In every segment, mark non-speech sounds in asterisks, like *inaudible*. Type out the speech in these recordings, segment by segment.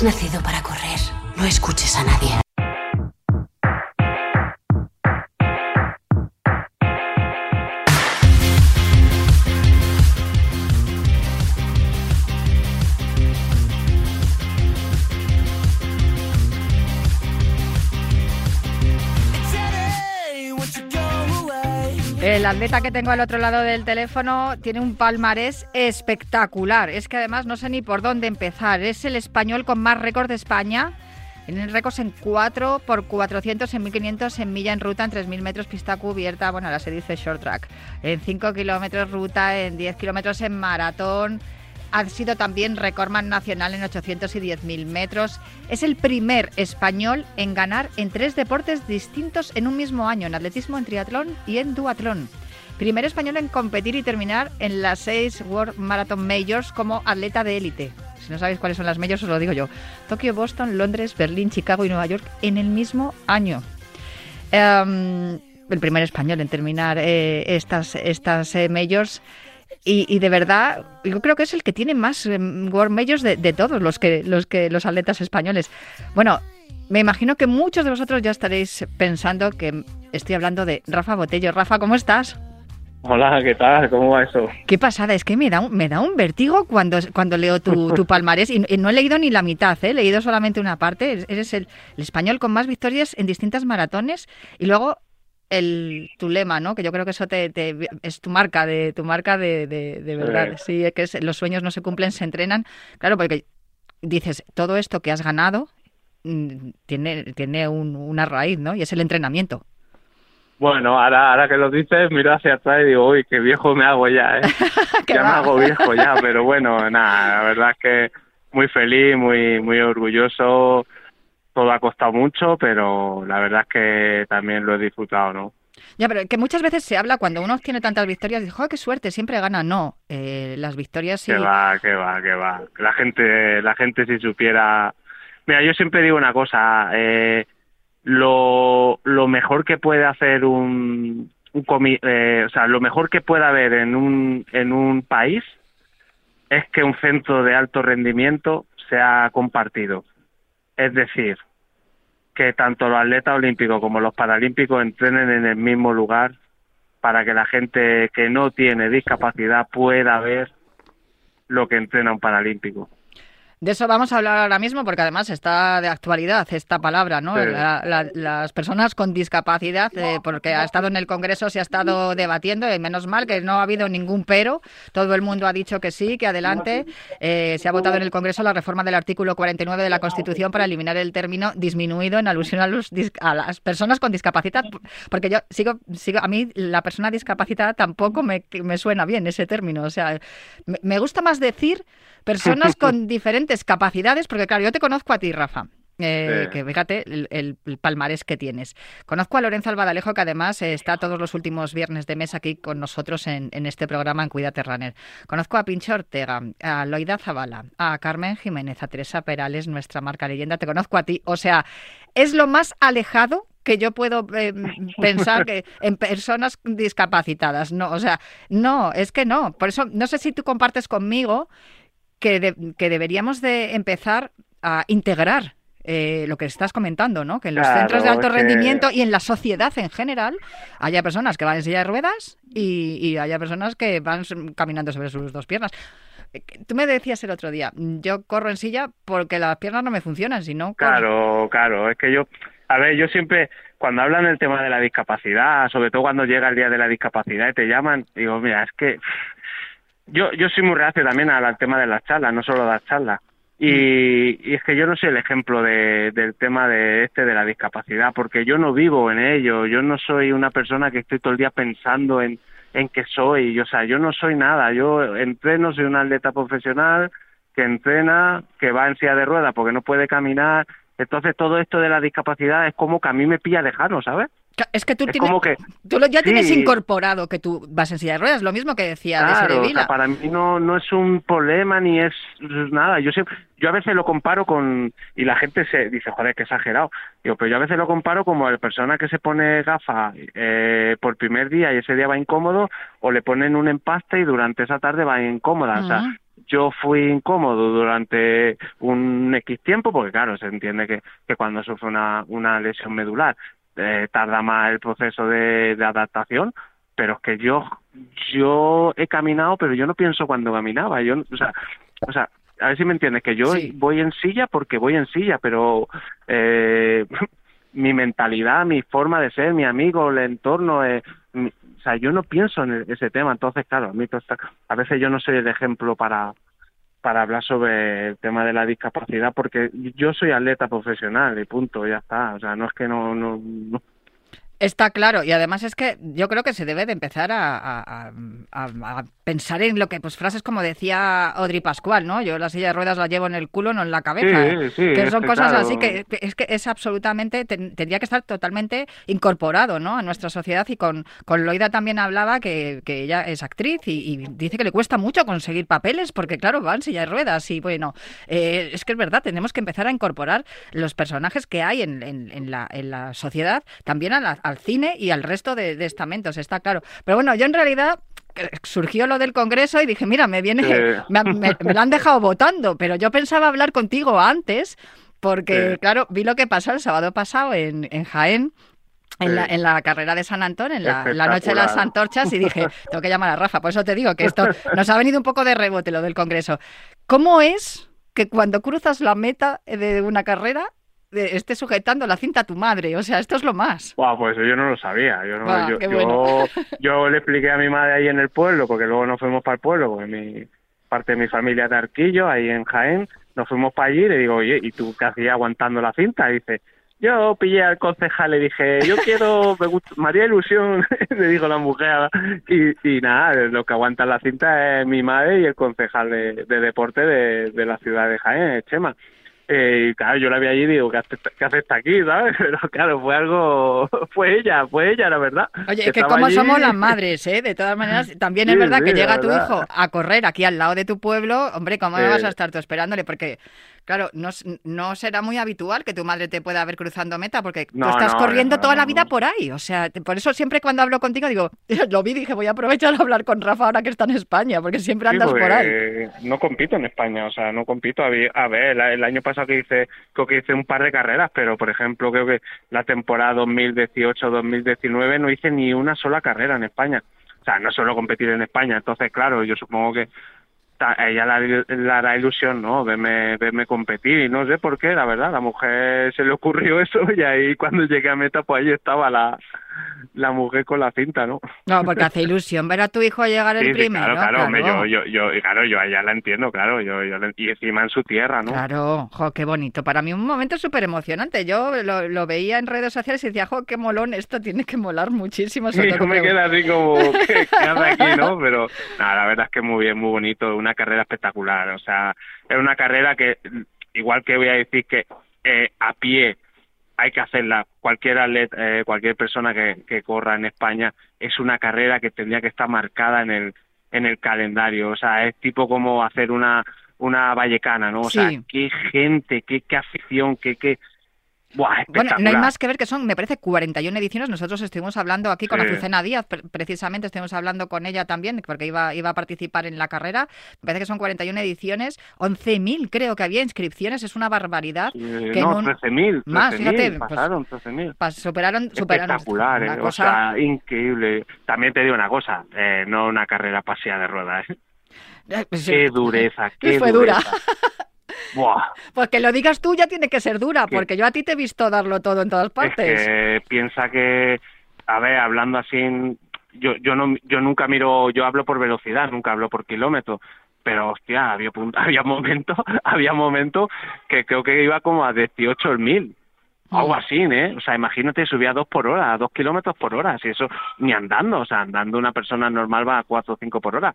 Has nacido para correr. No escuches a nadie. Atleta que tengo al otro lado del teléfono tiene un palmarés espectacular. Es que además no sé ni por dónde empezar. Es el español con más récord de España. Tiene récords en 4 por 400, en 1500, en milla en ruta, en 3000 metros pista cubierta. Bueno, ahora se dice short track. En 5 kilómetros ruta, en 10 kilómetros en maratón. Ha sido también recordman nacional en 800 y 10.000 metros. Es el primer español en ganar en tres deportes distintos en un mismo año, en atletismo, en triatlón y en duatlón. Primer español en competir y terminar en las seis World Marathon Majors como atleta de élite. Si no sabéis cuáles son las majors, os lo digo yo. Tokio, Boston, Londres, Berlín, Chicago y Nueva York en el mismo año. Em, el primer español en terminar eh, estas, estas eh, majors. Y, de verdad, yo creo que es el que tiene más em, World Majors de, todos los que los atletas españoles. Bueno, me imagino que muchos de vosotros ya estaréis pensando que estoy hablando de Rafa Botello. Rafa, ¿cómo estás? Hola, ¿qué tal? ¿Cómo va eso? Qué pasada, es que me da un, me da un vértigo cuando, cuando leo tu, *laughs* tu palmarés y, no he leído ni la mitad, ¿eh? he leído solamente una parte. Eres el, el español con más victorias en distintas maratones y luego el, tu lema, ¿no? Que yo creo que eso te, es tu marca de tu marca de, de, verdad. Sí. que es, los sueños no se cumplen, se entrenan. Claro, porque dices, todo esto que has ganado mm, tiene, tiene una raíz, ¿no? Y es el entrenamiento. Bueno, ahora, ahora que lo dices, miro hacia atrás y digo, uy, qué viejo me hago ya, ¿eh? *laughs* ya me hago viejo ya, pero bueno, nada, la verdad es que muy feliz, muy, muy orgulloso todo ha costado mucho, pero la verdad es que también lo he disfrutado, ¿no? Ya, pero que muchas veces se habla cuando uno tiene tantas victorias, dice, qué suerte, siempre gana. No, eh, las victorias sí. Que va, que va, que va. La gente, la gente si supiera. Mira, yo siempre digo una cosa. Eh, lo, mejor que puede hacer un, eh, o sea, lo mejor que puede haber en un, en un país es que un centro de alto rendimiento sea compartido. Es decir, que tanto los atletas olímpicos como los paralímpicos entrenen en el mismo lugar para que la gente que no tiene discapacidad pueda ver lo que entrena un paralímpico. De eso vamos a hablar ahora mismo porque además está de actualidad esta palabra, ¿no? las personas con discapacidad, eh, porque ha estado en el Congreso, se ha estado debatiendo y menos mal que no ha habido ningún pero. Todo el mundo ha dicho que sí, que adelante. Eh, se ha votado en el Congreso la reforma del artículo 49 de la Constitución para eliminar el término disminuido en alusión a, los, a las personas con discapacidad, porque yo sigo, sigo, a mí la persona discapacitada tampoco me, me suena bien ese término. O sea, me gusta más decir personas *laughs* con diferentes capacidades, porque claro, yo te conozco a ti, Rafa. Eh, que fíjate el, palmarés que tienes. Conozco a Lorenzo Albadalejo, que además está todos los últimos viernes de mes aquí con nosotros en, este programa en Cuídate Runner. Conozco a Pincho Ortega, a Loida Zavala, a Carmen Jiménez, a Teresa Perales, nuestra marca leyenda. Te conozco a ti. O sea, es lo más alejado que yo puedo eh, *laughs* pensar que en personas discapacitadas. No, o sea, no, es que no. Por eso, no sé si tú compartes conmigo que, que deberíamos de empezar a integrar eh, lo que estás comentando, ¿no? Que en los centros de alto rendimiento y en la sociedad en general haya personas que van en silla de ruedas y, haya personas que van caminando sobre sus dos piernas. Eh, tú me decías el otro día, yo corro en silla porque las piernas no me funcionan, sino Claro, claro, es que yo, a ver, yo siempre, cuando hablan del tema de la discapacidad, sobre todo cuando llega el día de la discapacidad y te llaman, digo, mira, es que yo, yo soy muy reacio también al tema de las charlas, no solo las charlas. Y, y, es que yo no soy el ejemplo de, del tema de este de la discapacidad, porque yo no vivo en ello, yo no soy una persona que estoy todo el día pensando en, en qué soy, yo, o sea, yo no soy nada, yo entreno, soy un atleta profesional que entrena, que va en silla de ruedas porque no puede caminar, entonces todo esto de la discapacidad es como que a mí me pilla lejano, ¿sabes? Es que tú, tienes, tú ya tienes incorporado que tú vas en silla de ruedas, lo mismo que decía claro, de para mí no, no es un problema ni es nada. Yo siempre, yo a veces lo comparo con y la gente se dice joder qué exagerado. Digo, pero yo a veces lo comparo como la persona que se pone gafas eh, por primer día y ese día va incómodo o le ponen un empaste y durante esa tarde va incómoda. O sea, yo fui incómodo durante un X tiempo, porque claro, se entiende que, que cuando sufre una, una lesión medular eh, tarda más el proceso de, de adaptación, pero es que yo yo he caminado, pero yo no pienso cuando caminaba, yo, o sea, o sea, a ver si me entiendes, que yo voy en silla porque voy en silla, pero eh, *laughs* mi mentalidad, mi forma de ser, mi amigo, el entorno, eh, o sea, yo no pienso en ese tema, entonces, claro, a, mí a veces yo no soy el ejemplo para, para hablar sobre el tema de la discapacidad porque yo soy atleta profesional y punto, ya está. O sea, no es que no, no, Está claro, y además es que yo creo que se debe de empezar a, pensar en lo que, pues frases como decía Audrey Pascual, ¿no? Yo la silla de ruedas la llevo en el culo, no en la cabeza. que son cosas así que, es que es absolutamente, tendría que estar totalmente incorporado, ¿no? A nuestra sociedad y con, con Loida también hablaba que, ella es actriz y, dice que le cuesta mucho conseguir papeles porque, claro, van silla de ruedas y bueno, eh, es que es verdad, tenemos que empezar a incorporar los personajes que hay en, en, la, en la sociedad también a la al cine y al resto de, estamentos, está claro. Pero bueno, yo en realidad eh, surgió lo del Congreso y dije, mira, me viene, me, lo han dejado votando, pero yo pensaba hablar contigo antes, porque claro, vi lo que pasó el sábado pasado en, en Jaén. En la, en la, carrera de San Antón, en la, noche de las antorchas, y dije, *laughs* tengo que llamar a Rafa. Por eso te digo que esto nos ha venido un poco de rebote lo del Congreso. ¿Cómo es que cuando cruzas la meta de una carrera esté sujetando la cinta a tu madre. O sea, esto es lo más. pues yo no lo sabía. Yo, yo, *laughs* yo, le expliqué a mi madre ahí en el pueblo, porque luego nos fuimos para el pueblo, porque mi parte de mi familia de Arquillo, ahí en Jaén, nos fuimos para allí y le digo, oye, ¿y tú qué hacías aguantando la cinta? Y dice, yo pillé al concejal, le dije, yo quiero, *laughs* me gusta, María Ilusión, *laughs* le dijo la mujer, y, y nada, lo que aguanta la cinta es mi madre y el concejal de, deporte de, de la ciudad de Jaén, Chema. Eh, y claro, yo la vi allí y digo, ¿qué hace, ¿qué hace aquí? ¿sabes? *laughs* Pero claro, fue algo, *laughs* fue ella, fue ella, la verdad. Oye, es que como somos las madres, ¿eh? De todas maneras, *laughs* también es verdad que llega tu hijo a correr aquí al lado de tu pueblo, hombre, ¿cómo vas a estar tú esperándole? Porque Claro, no, no será muy habitual que tu madre te pueda ver cruzando meta porque tú estás corriendo toda la vida por ahí. O sea, por eso siempre cuando hablo contigo digo, lo vi dije, voy a aprovechar a hablar con Rafa ahora que está en España, porque siempre andas por ahí. No compito en España, o sea, no compito. A ver, el año pasado que hice, creo que hice un par de carreras, pero por ejemplo, creo que la temporada 2018-2019 no hice ni una sola carrera en España. O sea, no solo competir en España. Entonces, claro, yo supongo que ella le, hará ilusión, ¿no? Verme, verme competir y no sé por qué, la verdad, la mujer se le ocurrió *laughs* eso y ahí cuando llegué a meta pues ahí estaba la, la mujer con la cinta, ¿no? No, porque hace ilusión ver a tu hijo llegar el primero. claro, claro, yo, yo, claro, yo a ella la entiendo, claro, yo, yo y encima en su tierra, ¿no? Claro, jo, qué bonito. Para mí un momento súper emocionante. Yo lo, lo, veía en redes sociales y decía, jo, qué molón, esto tiene que molar muchísimo. *laughs* Sí, me queda así como, *laughs* ¿qué, hace aquí, no? Pero nada, la verdad es que muy bien, muy bonito, una carrera espectacular. O sea, es una carrera que, igual que voy a decir que eh, a pie hay que hacerla. Cualquier atleta, eh, cualquier persona que, que, corra en España es una carrera que tendría que estar marcada en el en el calendario. O sea, es tipo como hacer una una vallecana, ¿no? O sea, qué gente, qué, qué afición, qué, qué, bueno, no hay más que ver que son, me parece, 41 ediciones. Nosotros estuvimos hablando aquí con Azucena Díaz, precisamente estuvimos hablando con ella también, porque iba, iba a participar en la carrera. Me parece que son 41 ediciones, 11.000 creo que había inscripciones, es una barbaridad. que no, 13.000. Más, fíjate. Pues, pasaron 13.000. superaron, superaron. Espectacular, eh, o sea, increíble. También te digo una cosa, eh, no una carrera paseada de ruedas. ¿eh? eh pues qué dureza, *laughs* qué fue dura. *laughs* Buah. Pues que lo digas tú ya tiene que ser dura, porque yo a ti te he visto darlo todo en todas partes. Es piensa que, a ver, hablando así, yo, yo, no, yo nunca miro, yo hablo por velocidad, nunca hablo por kilómetro, pero hostia, había, *laughs* había momentos, había momentos que creo que iba como a 18 el mil. Algo así, ¿eh? O sea, imagínate, subía a dos por hora, a dos kilómetros por hora, si eso, ni andando, o sea, andando una persona normal va a cuatro o cinco por hora.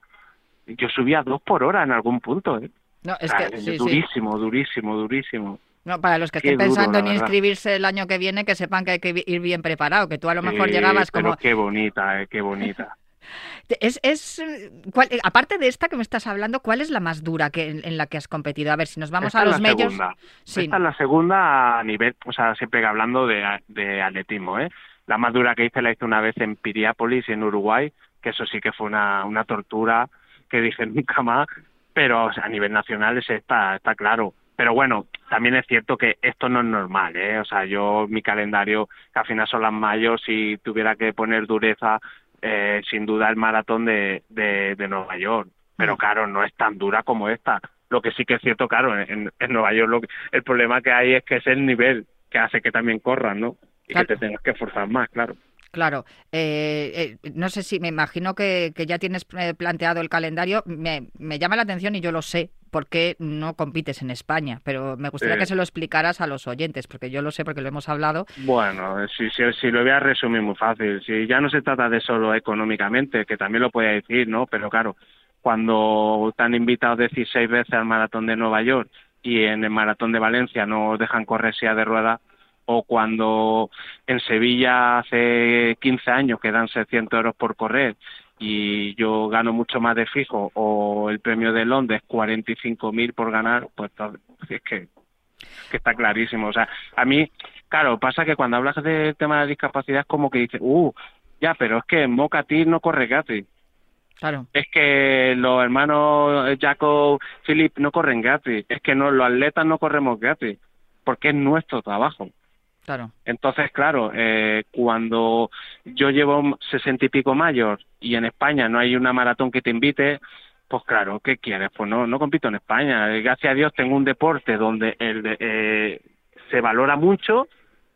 Yo subía a dos por hora en algún punto, ¿eh? No, es que, sí, durísimo, durísimo, durísimo. No, para los que estén pensando en inscribirse el año que viene, que sepan que hay que ir bien preparado, que tú a lo mejor llegabas como... Pero qué bonita, eh, qué bonita. *laughs* Es, es cuál, eh, aparte de esta que me estás hablando, ¿cuál es la más dura que en, la que has competido? A ver, si nos vamos a los medios. Sí. Esta es la segunda a nivel, o sea, siempre hablando de, de atletismo, ¿eh? La más dura que hice la hice una vez en Piriápolis, en Uruguay, que eso sí que fue una, una tortura que dije *laughs* nunca más pero a nivel nacional ese está, está claro. Pero bueno, también es cierto que esto no es normal, ¿eh? O sea, yo, mi calendario, que al final son las mayos, si tuviera que poner dureza, eh, sin duda el maratón de, de, de Nueva York. Pero mm. claro, no es tan dura como esta. Lo que sí que es cierto, claro, en, en Nueva York lo el problema que hay es que es el nivel que hace que también corran, ¿no? Y que te tengas que forzar más, claro. Claro, eh, eh, no sé si me imagino que, ya tienes eh, planteado el calendario. Me, llama la atención y yo lo sé, por qué no compites en España, pero me gustaría que se lo explicaras a los oyentes, porque yo lo sé porque lo hemos hablado. Bueno, si, si, lo voy a resumir muy fácil, si ya no se trata de solo económicamente, que también lo podía decir, ¿no? Pero claro, cuando te han invitado 16 veces al maratón de Nueva York y en el maratón de Valencia no dejan correr silla de ruedas, o cuando en Sevilla hace 15 años que dan 600 euros por correr y yo gano mucho más de fijo o el premio de Londres 45.000 por ganar, pues es que, que está clarísimo. O sea, a mí, claro, pasa que cuando hablas del tema de la discapacidad es como que dices, uh, ya, pero es que en no corre gratis. Claro. Es que los hermanos Jacob, Philip no corren gratis. Es que no, los atletas no corremos gratis. Porque es nuestro trabajo. Claro. Entonces, claro, eh, cuando yo llevo sesenta y pico mayor y en España no hay una maratón que te invite, pues claro, ¿qué quieres? Pues no, no compito en España. Gracias a Dios tengo un deporte donde el, eh, se valora mucho.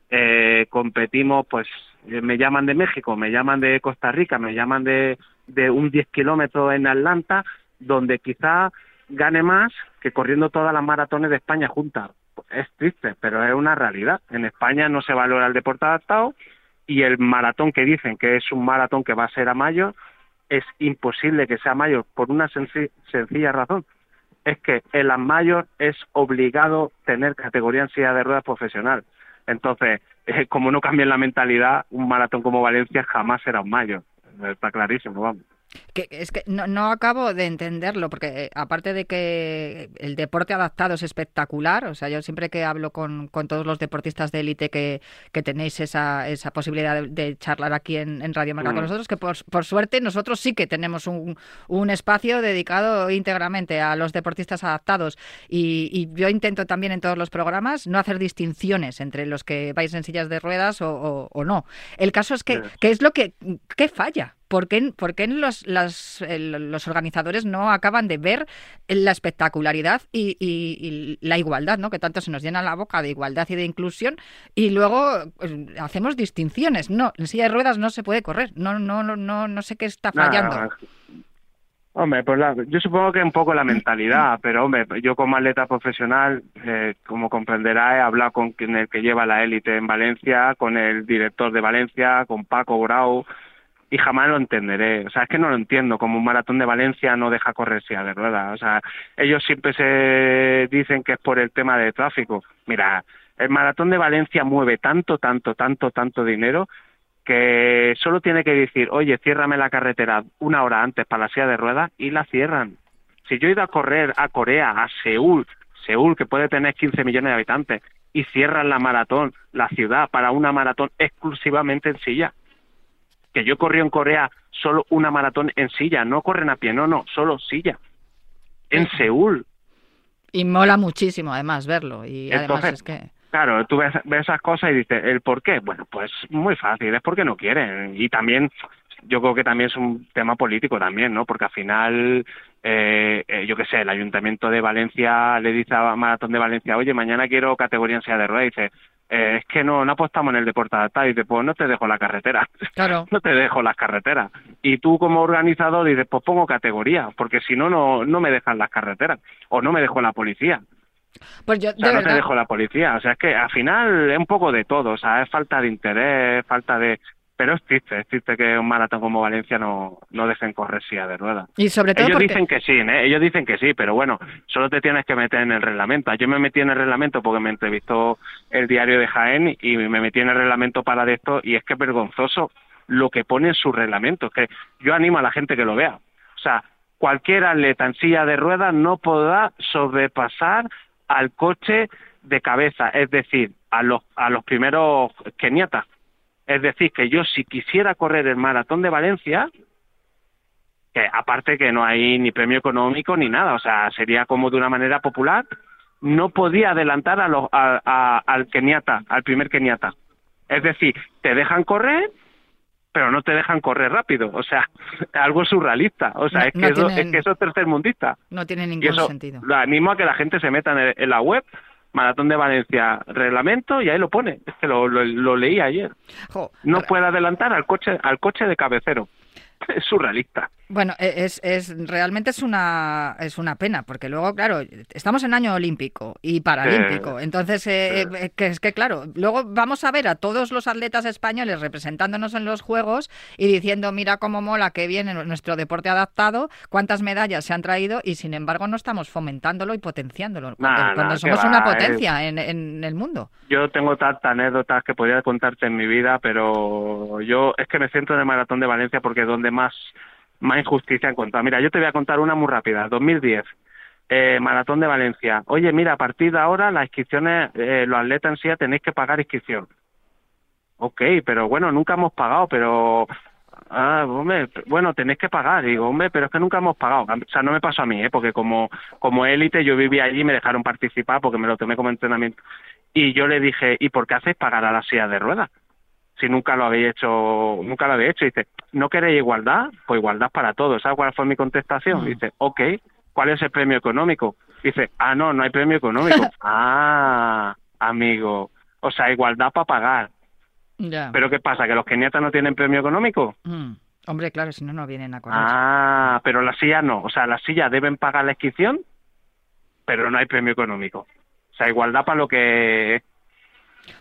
Eh, competimos, pues me llaman de México, me llaman de Costa Rica, me llaman de, de un 10 kilómetros en Atlanta, donde quizá gane más que corriendo todas las maratones de España juntas es triste, pero es una realidad. En España no se valora el deporte adaptado y el maratón que dicen que es un maratón que va a ser a mayo, es imposible que sea mayo por una sencilla razón. Es que en las mayores es obligado tener categoría en silla de ruedas profesional. Entonces, eh, como no cambia la mentalidad, un maratón como Valencia jamás será un mayo. Está clarísimo, vamos. Que, es que no, no, acabo de entenderlo, porque eh, aparte de que el deporte adaptado es espectacular, o sea, yo siempre que hablo con, con todos los deportistas de élite que, que, tenéis esa, esa posibilidad de, charlar aquí en, en Radio Marca con nosotros, que por, por, suerte nosotros sí que tenemos un, un, espacio dedicado íntegramente a los deportistas adaptados. Y, y, yo intento también en todos los programas no hacer distinciones entre los que vais en sillas de ruedas o, o, no. El caso es que, ¿qué es lo que, qué falla? ¿Por qué, por qué los, las, los organizadores no acaban de ver la espectacularidad y, la igualdad, ¿no? que tanto se nos llena la boca de igualdad y de inclusión, y luego pues, hacemos distinciones? No, en silla de ruedas no se puede correr, no, no, no, no, sé qué está fallando. Hombre, pues yo supongo que un poco la mentalidad, *laughs* pero hombre, yo como atleta profesional, eh, como comprenderá, he hablado con quien el que lleva la élite en Valencia, con el director de Valencia, con Paco Brau, y jamás lo entenderé. O sea, es que no lo entiendo, como un maratón de Valencia no deja correr silla de ruedas. O sea, ellos siempre se dicen que es por el tema de tráfico. Mira, el maratón de Valencia mueve tanto, tanto, tanto, tanto dinero que solo tiene que decir, oye, ciérrame la carretera una hora antes para la silla de ruedas y la cierran. Si yo he ido a correr a Corea, a Seúl, Seúl, que puede tener 15 millones de habitantes, y cierran la maratón, la ciudad, para una maratón exclusivamente en silla, que yo corrí en Corea solo una maratón en silla, no corren a pie, no, no, solo silla. En Seúl. Y mola muchísimo además verlo. Y además es que... Claro, tú ves, esas cosas y dices, ¿el por qué? Bueno, pues muy fácil, es porque no quieren. Y también, yo creo que también es un tema político también, ¿no? Porque al final, eh, eh, yo qué sé, el Ayuntamiento de Valencia le dice a Maratón de Valencia, oye, mañana quiero categoría en silla de ruedas. Y dice, eh, es que no, no apostamos en el deporte adaptado y dices, pues no te dejo la carretera, claro. *laughs* no te dejo las carreteras. Y tú como organizador dices, pues pongo categoría, porque si no, no, no me dejan las carreteras o no me dejo la policía. Pues yo, o sea, no te dejo la policía. O sea, es que al final es un poco de todo. O sea, es falta de interés, falta de, pero es triste, es triste que un maratón como Valencia no, no dejen correr silla de ruedas. Y sobre todo ellos dicen que sí, ¿eh? ellos dicen que sí, pero bueno, solo te tienes que meter en el reglamento. Yo me metí en el reglamento porque me entrevistó el diario de Jaén y me metí en el reglamento para de esto y es que es vergonzoso lo que pone en su reglamento. Es que yo animo a la gente que lo vea. O sea, cualquier atleta en silla de ruedas no podrá sobrepasar al coche de cabeza, es decir, a los, a los primeros keniatas es decir, que yo si quisiera correr el maratón de Valencia, que aparte que no hay ni premio económico ni nada, o sea, sería como de una manera popular, no podía adelantar a al keniata, al primer keniata. Es decir, te dejan correr, pero no te dejan correr rápido. O sea, *laughs* algo surrealista. O sea, es, que eso, es que eso es tercermundista. No tiene ningún sentido. Lo animo a que la gente se meta en, la web Maratón de Valencia, reglamento, y ahí lo pone. *laughs* Es que lo, lo, leí ayer. no puede adelantar al coche, al coche de cabecero. *laughs* Es surrealista. Bueno, e, es, es realmente es una es una pena porque luego claro estamos en año olímpico y paralímpico, entonces eh, eh, que es que claro luego vamos a ver a todos los atletas españoles representándonos en los juegos y diciendo mira cómo mola que viene nuestro deporte adaptado, cuántas medallas se han traído y sin embargo no estamos fomentándolo y potenciándolo cuando, somos una potencia en, en, el mundo. Yo tengo tantas anécdotas que podría contarte en mi vida, pero yo es que me centro en el maratón de Valencia porque es donde más más injusticia encontrado. Mira, yo te voy a contar una muy rápida. 2010, eh, Maratón de Valencia. Oye, mira, a partir de ahora las inscripciones, eh, los atletas en sí tenéis que pagar inscripción. Ok, pero bueno, nunca hemos pagado, pero... Ah, hombre, bueno, tenéis que pagar. Digo, hombre, pero es que nunca hemos pagado. O sea, no me pasó a mí, ¿eh? porque como, como élite yo vivía allí y me dejaron participar porque me lo tomé como entrenamiento. Y yo le dije, ¿y por qué hacéis pagar a la silla de ruedas? Si nunca lo habéis hecho, nunca lo habéis hecho. dice, ¿no queréis igualdad? Pues igualdad para todos. ¿Sabes cuál fue mi contestación? Mm. Dice, ok, ¿cuál es el premio económico? Dice, ah, no, no hay premio económico. *laughs* ah, amigo, o sea, igualdad para pagar. Pero ¿qué pasa? ¿Que los keniatas no tienen premio económico? Mm. Hombre, claro, si no, no vienen a correr. Ah, pero las sillas no. O sea, las sillas deben pagar la inscripción, pero no hay premio económico. O sea, igualdad para lo que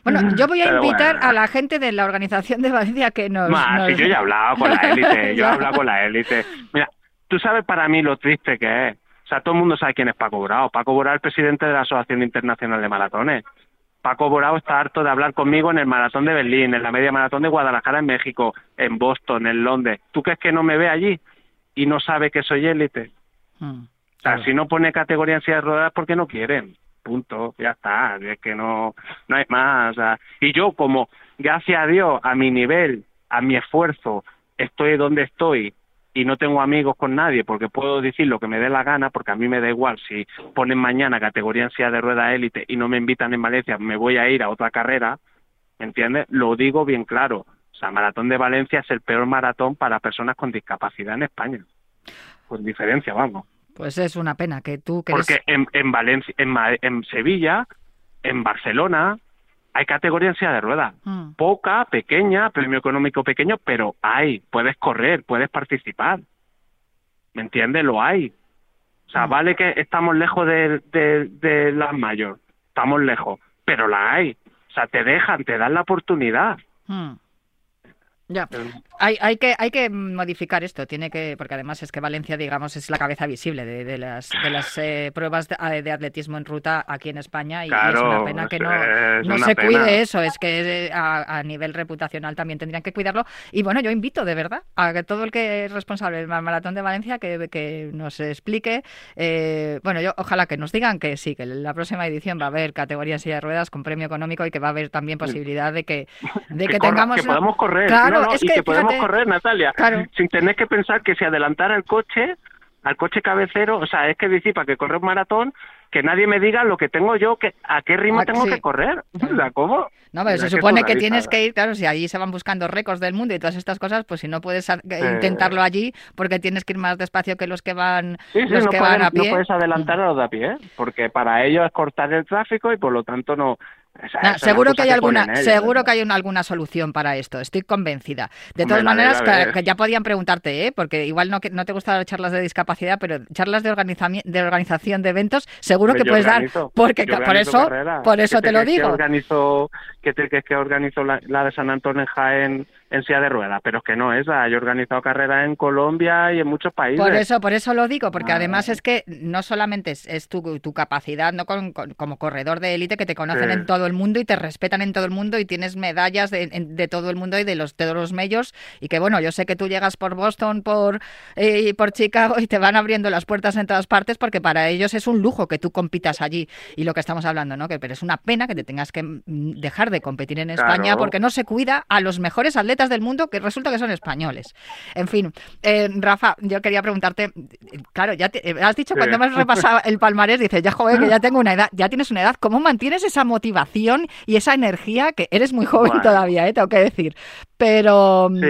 bueno, yo voy a invitar a la gente de la organización de Valencia que nos... Si yo ya he hablado con la élite, *laughs* yo he hablado con la élite. Mira, tú sabes para mí lo triste que es. O sea, todo el mundo sabe quién es Paco Borao. Paco Borao es el presidente de la Asociación Internacional de Maratones. Paco Borao está harto de hablar conmigo en el maratón de Berlín, en la media maratón de Guadalajara en México, en Boston, en Londres. ¿Tú crees que no me ve allí y no sabe que soy élite? Hmm, o sea, si no pone categoría en silla de ruedas, porque no quieren punto, ya está, es que no, no hay más. y yo como, gracias a Dios, a mi nivel, a mi esfuerzo, estoy donde estoy y no tengo amigos con nadie porque puedo decir lo que me dé la gana porque a mí me da igual si ponen mañana categoría en de rueda élite y no me invitan en Valencia, me voy a ir a otra carrera, ¿entiendes? Lo digo bien claro. O sea, Maratón de Valencia es el peor maratón para personas con discapacidad en España. Con diferencia, vamos. Pues es una pena que tú que Porque en, en Valencia, en, en, Sevilla, en Barcelona, hay categoría en silla de ruedas. Mm. Poca, pequeña, premio económico pequeño, pero hay. Puedes correr, puedes participar. ¿Me entiendes? Lo hay. O sea, mm. vale que estamos lejos de, de, de las mayor, estamos lejos, pero la hay. O sea, te dejan, te dan la oportunidad. Mm. Ya, hay, hay, que, hay que modificar esto, tiene que, porque además es que Valencia, digamos, es la cabeza visible de, de las, de las eh, pruebas de, atletismo en ruta aquí en España y, es una pena que no, no se cuide eso, es que a, nivel reputacional también tendrían que cuidarlo. Y bueno, yo invito de verdad a que todo el que es responsable del Maratón de Valencia que, que nos explique, eh, bueno, yo ojalá que nos digan que sí, que la próxima edición va a haber categoría en silla de ruedas con premio económico y que va a haber también posibilidad de que, de que, tengamos... Que podamos correr. Claro, y que, podemos correr, Natalia, sin tener que pensar que si adelantara el coche, al coche cabecero, o sea, es que decir, para que corre un maratón, que nadie me diga lo que tengo yo, que a qué ritmo ah, tengo que correr. ¿cómo? No, pero se supone que tienes que ir, claro, si allí se van buscando récords del mundo y todas estas cosas, pues si no puedes intentarlo allí porque tienes que ir más despacio que los que van, los que van a pie. No puedes adelantar a los de a pie, porque para ello es cortar el tráfico y por lo tanto no, seguro que hay alguna, seguro que hay una, alguna solución para esto. Estoy convencida. De todas maneras, que, ya podían preguntarte, ¿eh? porque igual no, no te gustan las charlas de discapacidad, pero charlas de, de organización de eventos, seguro que puedes dar, porque por eso, por eso te, lo digo. Que organizo, que te que, que organizo la, de San Antonio en Jaén en silla de ruedas, pero es que no esa. Yo he organizado carreras en Colombia y en muchos países. Por eso, por eso lo digo, porque ah. además es que no solamente es, tu, tu, capacidad, no como corredor de élite que te conocen en todo el mundo y te respetan en todo el mundo y tienes medallas de, todo el mundo y de los, de los medios y que bueno, yo sé que tú llegas por Boston, por, eh, por Chicago y te van abriendo las puertas en todas partes porque para ellos es un lujo que tú compitas allí y lo que estamos hablando, ¿no? Que pero es una pena que te tengas que mm, dejar de competir en España porque no se cuida a los mejores atletas del mundo que resulta que son españoles. En fin, eh, Rafa, yo quería preguntarte, claro, ya te, has dicho cuando hemos repasado el palmarés, dices, ya joven, que ya tengo una edad, ya tienes una edad, ¿cómo mantienes esa motivación y esa energía que eres muy joven todavía, eh, tengo que decir? Pero mm,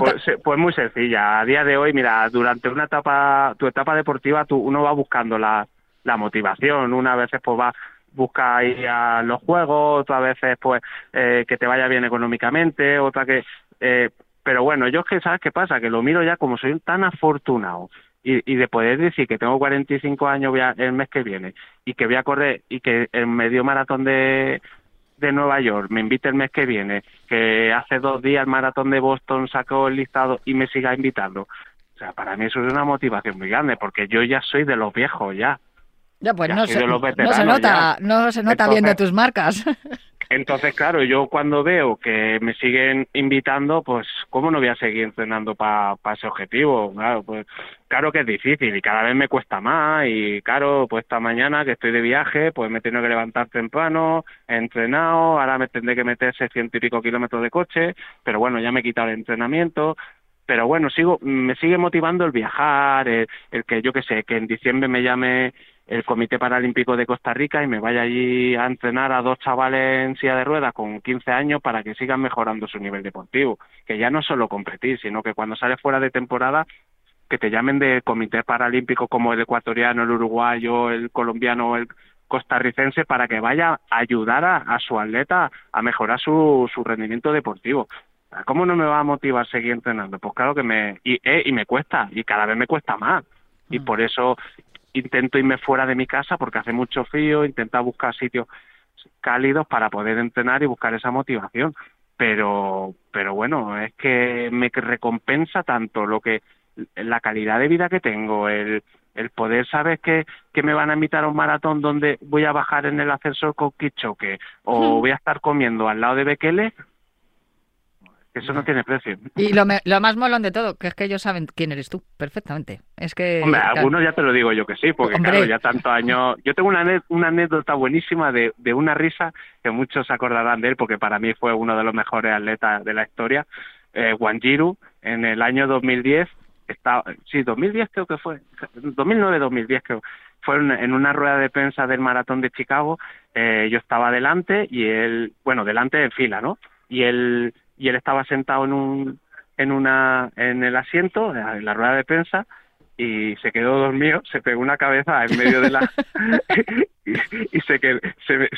pues, pues, muy sencilla. A día de hoy, mira, durante una etapa, tu etapa deportiva, tú, uno va buscando la, la motivación. Una veces pues va busca ir a los juegos, otras veces pues eh, que te vaya bien económicamente, otra que eh, pero bueno, yo es que, ¿sabes qué pasa? Que lo miro ya como soy tan afortunado y, y de poder decir que tengo 45 años voy el mes que viene y que voy a correr y que el medio maratón de, de Nueva York me invite el mes que viene, que hace dos días el maratón de Boston sacó el listado y me siga invitando. O sea, para mí eso es una motivación muy grande, porque yo ya soy de los viejos ya. Ya, pues no se, no se, nota, no se nota viendo tus marcas. *laughs* Entonces, claro, yo cuando veo que me siguen invitando, pues, ¿cómo no voy a seguir entrenando para ese objetivo? Claro, pues, claro que es difícil y cada vez me cuesta más y, claro, pues esta mañana que estoy de viaje, pues me tengo que levantar temprano, he entrenado, ahora me tendré que meter ciento y pico kilómetros de coche, pero bueno, ya me he quitado el entrenamiento, pero bueno, sigo, me sigue motivando el viajar, el, el que yo que sé, que en diciembre me llame el Comité Paralímpico de Costa Rica y me vaya allí a entrenar a dos chavales en silla de ruedas con 15 años para que sigan mejorando su nivel deportivo. Que ya no solo competir, sino que cuando sales fuera de temporada, que te llamen de Comité Paralímpico como el ecuatoriano, el uruguayo, el colombiano, el costarricense para que vaya a ayudar a, su atleta a mejorar su, su rendimiento deportivo. ¿Cómo no me va a motivar seguir entrenando? Pues claro que me... Y, eh, y me cuesta, y cada vez me cuesta más y mm. por eso intento irme fuera de mi casa porque hace mucho frío, intento buscar sitios cálidos para poder entrenar y buscar esa motivación. Pero, pero bueno, es que me recompensa tanto lo que la calidad de vida que tengo, el, el poder saber que, que me van a invitar a un maratón donde voy a bajar en el ascensor con Kichoque o voy a estar comiendo al lado de Bekele, eso no tiene precio. Y lo, lo, más molón de todo, que es que ellos saben quién eres tú, perfectamente. Es que... Hombre, algunos ya te lo digo yo que sí, porque claro, ya tantos años... Yo tengo una, una anécdota buenísima de, de una risa que muchos se acordarán de él, porque para mí fue uno de los mejores atletas de la historia, eh, Wanjiru, en el año 2010, estaba, sí, 2010 creo que fue, 2009-2010 creo, fue en una rueda de prensa del maratón de Chicago, eh, yo estaba delante y él, bueno, delante en fila, ¿no? Y él y él estaba sentado en un en una en el asiento en la rueda de prensa y se quedó dormido, se pegó una cabeza en medio de la *laughs* *laughs* y, se que se,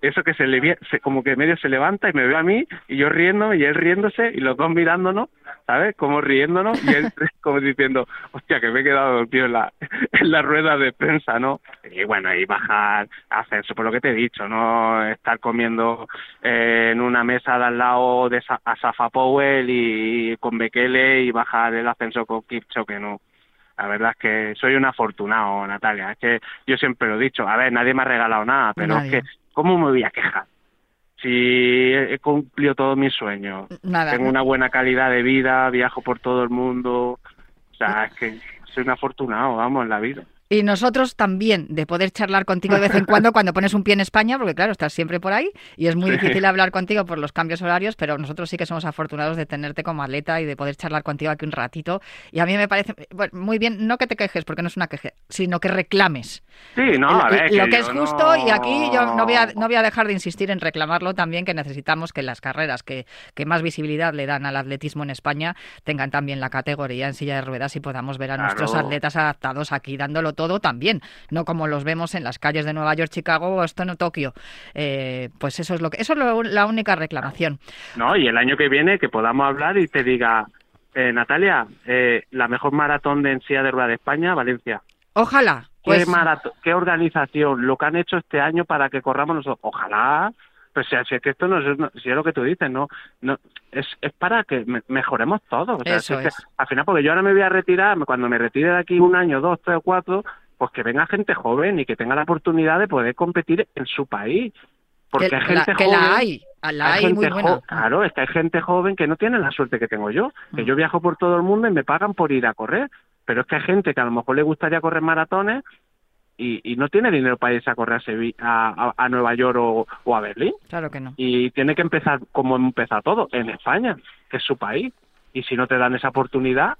eso que se le se, como que medio se levanta y me ve a mí y yo riendo y él riéndose y los dos mirándonos, ¿sabes? Como riéndonos y él *laughs* como diciendo, hostia, que me he quedado dormido en la en la rueda de prensa, ¿no? Y bueno, y bajar, hacer eso por lo que te he dicho, no estar comiendo eh, en una mesa de al lado de a Safa Powell y, con Bekele y bajar el ascenso con que no la verdad es que soy un afortunado, Natalia. Es que yo siempre lo he dicho. A ver, nadie me ha regalado nada, pero es que, ¿cómo me voy a quejar? Si he cumplido todos mis sueños, tengo una buena calidad de vida, viajo por todo el mundo. O sea, es que soy un afortunado, vamos, en la vida. Y nosotros también, de poder charlar contigo de vez en cuando *laughs* cuando pones un pie en España, porque claro, estás siempre por ahí y es muy difícil hablar contigo por los cambios horarios, pero nosotros sí que somos afortunados de tenerte como atleta y de poder charlar contigo aquí un ratito. Y a mí me parece muy bien, no que te quejes, porque no es una queja, sino que reclames. Sí, no, a ver, lo que, es justo y aquí yo no voy, a, no voy a dejar de insistir en reclamarlo también, que necesitamos que las carreras que, que más visibilidad le dan al atletismo en España tengan también la categoría en silla de ruedas y podamos ver a nuestros atletas adaptados aquí dándolo todo todo también, no como los vemos en las calles de Nueva York, Chicago, Boston o Tokio. Eh, pues eso es lo que eso es la única reclamación. No, y el año que viene que podamos hablar y te diga, eh, Natalia, eh, la mejor maratón de en de rueda de España, Valencia. Ojalá. ¿Qué, pues ¿Qué organización? Lo que han hecho este año para que corramos nosotros. Ojalá pues si, es que esto no es, si es lo que tú dices, no, no es, es para que mejoremos todos. O sea, al final, porque yo ahora me voy a retirar, cuando me retire de aquí un año, dos, tres o cuatro, pues que venga gente joven y que tenga la oportunidad de poder competir en su país. Porque hay gente que joven, la hay, la hay, muy buena. Claro, es que hay gente joven que no tiene la suerte que tengo yo, que mm. yo viajo por todo el mundo y me pagan por ir a correr, pero es que hay gente que a lo mejor le gustaría correr maratones y, no tiene dinero para irse a correr a, a, Nueva York o, a Berlín. Claro que no. Y tiene que empezar como empieza todo, en España, que es su país. Y si no te dan esa oportunidad,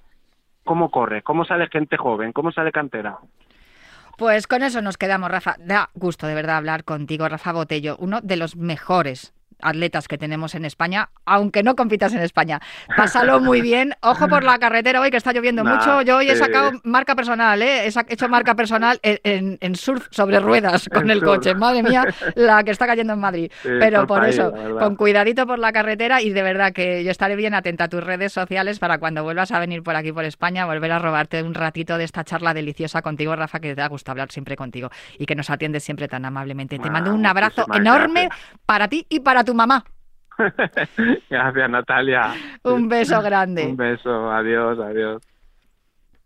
¿cómo corres? ¿Cómo sale gente joven? ¿Cómo sale cantera? Pues con eso nos quedamos, Rafa. Da gusto de verdad hablar contigo, Rafa Botello, uno de los mejores atletas que tenemos en España, aunque no compitas en España. Pásalo muy bien. Ojo por la carretera hoy, que está lloviendo *laughs* mucho. Yo hoy he sacado marca personal, ¿eh? he hecho marca personal en, surf sobre ruedas con el coche. Madre mía, la que está cayendo en Madrid. Pero por eso, con cuidadito por la carretera y de verdad que yo estaré bien atenta a tus redes sociales para cuando vuelvas a venir por aquí, por España, volver a robarte un ratito de esta charla deliciosa contigo, Rafa, que te da gusto hablar siempre contigo y que nos atiendes siempre tan amablemente. Te mando un abrazo enorme para ti y para tu mamá. *laughs* Gracias, Natalia. Un beso grande. Un beso, adiós, adiós.